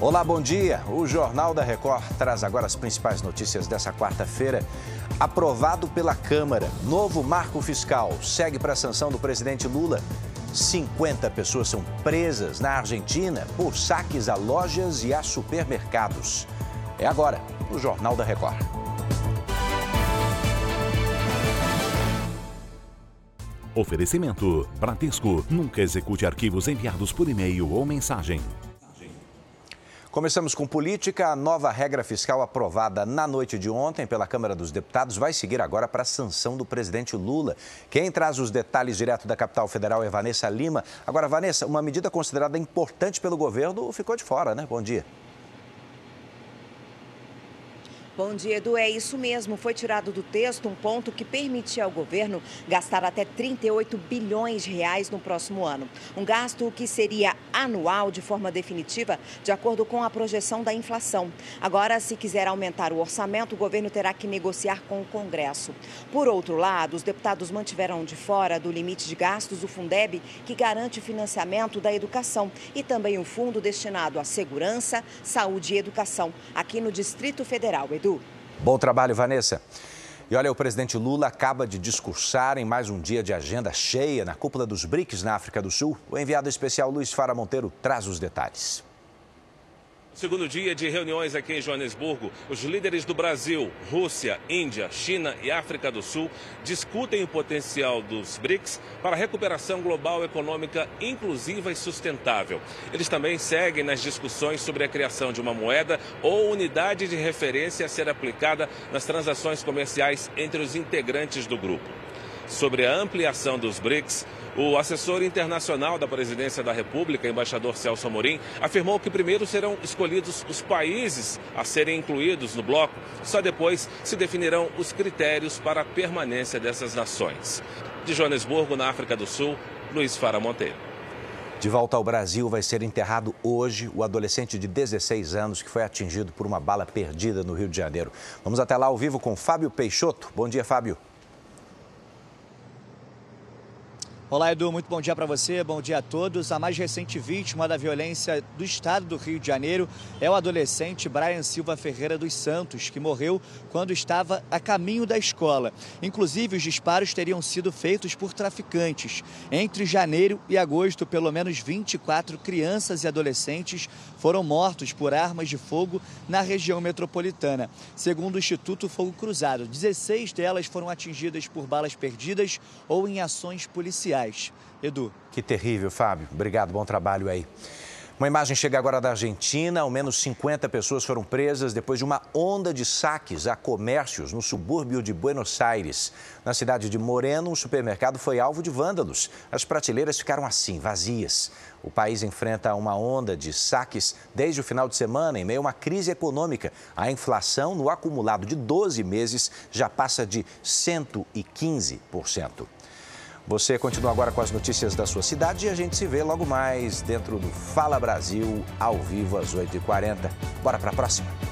Olá, bom dia. O Jornal da Record traz agora as principais notícias dessa quarta-feira. Aprovado pela Câmara, novo marco fiscal segue para a sanção do presidente Lula. 50 pessoas são presas na Argentina por saques a lojas e a supermercados. É agora, no Jornal da Record. Oferecimento: Bradesco. Nunca execute arquivos enviados por e-mail ou mensagem. Começamos com política. A nova regra fiscal aprovada na noite de ontem pela Câmara dos Deputados vai seguir agora para a sanção do presidente Lula. Quem traz os detalhes direto da capital federal é Vanessa Lima. Agora, Vanessa, uma medida considerada importante pelo governo ficou de fora, né? Bom dia. Bom dia, Edu. É isso mesmo. Foi tirado do texto um ponto que permitia ao governo gastar até 38 bilhões de reais no próximo ano. Um gasto que seria anual de forma definitiva, de acordo com a projeção da inflação. Agora, se quiser aumentar o orçamento, o governo terá que negociar com o Congresso. Por outro lado, os deputados mantiveram de fora do limite de gastos o Fundeb, que garante financiamento da educação, e também o fundo destinado à segurança, saúde e educação, aqui no Distrito Federal. Edu. Bom trabalho, Vanessa. E olha, o presidente Lula acaba de discursar em mais um dia de agenda cheia na cúpula dos BRICS na África do Sul. O enviado especial Luiz Fara Monteiro traz os detalhes. Segundo dia de reuniões aqui em Joanesburgo, os líderes do Brasil, Rússia, Índia, China e África do Sul discutem o potencial dos BRICS para a recuperação global econômica inclusiva e sustentável. Eles também seguem nas discussões sobre a criação de uma moeda ou unidade de referência a ser aplicada nas transações comerciais entre os integrantes do grupo. Sobre a ampliação dos BRICS, o assessor internacional da Presidência da República, embaixador Celso Amorim, afirmou que primeiro serão escolhidos os países a serem incluídos no bloco, só depois se definirão os critérios para a permanência dessas nações. De Joanesburgo, na África do Sul, Luiz Fara Monteiro. De volta ao Brasil, vai ser enterrado hoje o adolescente de 16 anos que foi atingido por uma bala perdida no Rio de Janeiro. Vamos até lá ao vivo com Fábio Peixoto. Bom dia, Fábio. Olá, Edu, muito bom dia para você, bom dia a todos. A mais recente vítima da violência do estado do Rio de Janeiro é o adolescente Brian Silva Ferreira dos Santos, que morreu quando estava a caminho da escola. Inclusive, os disparos teriam sido feitos por traficantes. Entre janeiro e agosto, pelo menos 24 crianças e adolescentes foram mortos por armas de fogo na região metropolitana. Segundo o Instituto Fogo Cruzado, 16 delas foram atingidas por balas perdidas ou em ações policiais. Edu. Que terrível, Fábio. Obrigado, bom trabalho aí. Uma imagem chega agora da Argentina. Ao menos 50 pessoas foram presas depois de uma onda de saques a comércios no subúrbio de Buenos Aires. Na cidade de Moreno, um supermercado foi alvo de vândalos. As prateleiras ficaram assim, vazias. O país enfrenta uma onda de saques desde o final de semana, em meio a uma crise econômica. A inflação, no acumulado de 12 meses, já passa de 115%. Você continua agora com as notícias da sua cidade e a gente se vê logo mais dentro do Fala Brasil, ao vivo às 8h40. Bora para a próxima.